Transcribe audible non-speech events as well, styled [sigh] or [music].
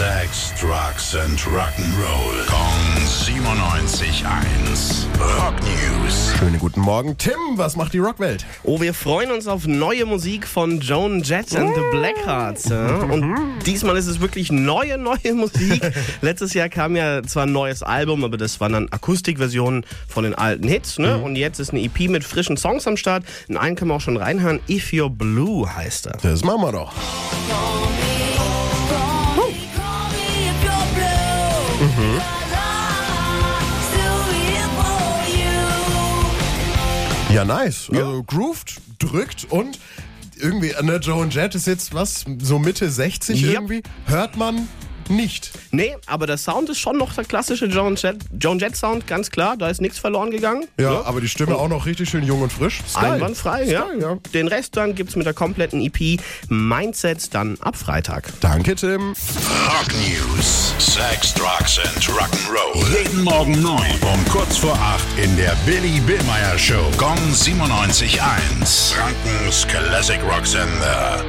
Sex, Drugs and Rock'n'Roll. Kong 97.1. Rock News. Schönen guten Morgen. Tim, was macht die Rockwelt? Oh, wir freuen uns auf neue Musik von Joan Jett and the Blackhearts. Ja? Und diesmal ist es wirklich neue, neue [laughs] Musik. Letztes Jahr kam ja zwar ein neues Album, aber das waren dann Akustikversionen von den alten Hits. Ne? Und jetzt ist eine EP mit frischen Songs am Start. In einen können wir auch schon reinhören. If You're Blue heißt er. Das machen wir doch. Ja, nice. Also grooved, drückt und irgendwie, ne, Joan Jett ist jetzt was, so Mitte 60 Ja. irgendwie. Hört man nicht. Nee, aber der Sound ist schon noch der klassische Joan Jett, Joan Jett Sound, ganz klar. Da ist nichts verloren gegangen. Ja, Ne? aber die Stimme auch noch richtig schön jung und frisch. Geil. Einwandfrei, Ist ja. ja. Den Rest dann gibt's mit der kompletten EP Mindsets dann ab Freitag. Danke, Tim. Rock News. Sex, Drugs and Rock'n'Roll. Jeden Morgen 9 um kurz vor 8 in der Billy Billmeyer Show. Gong 97.1. Frankens Classic Rock Sender.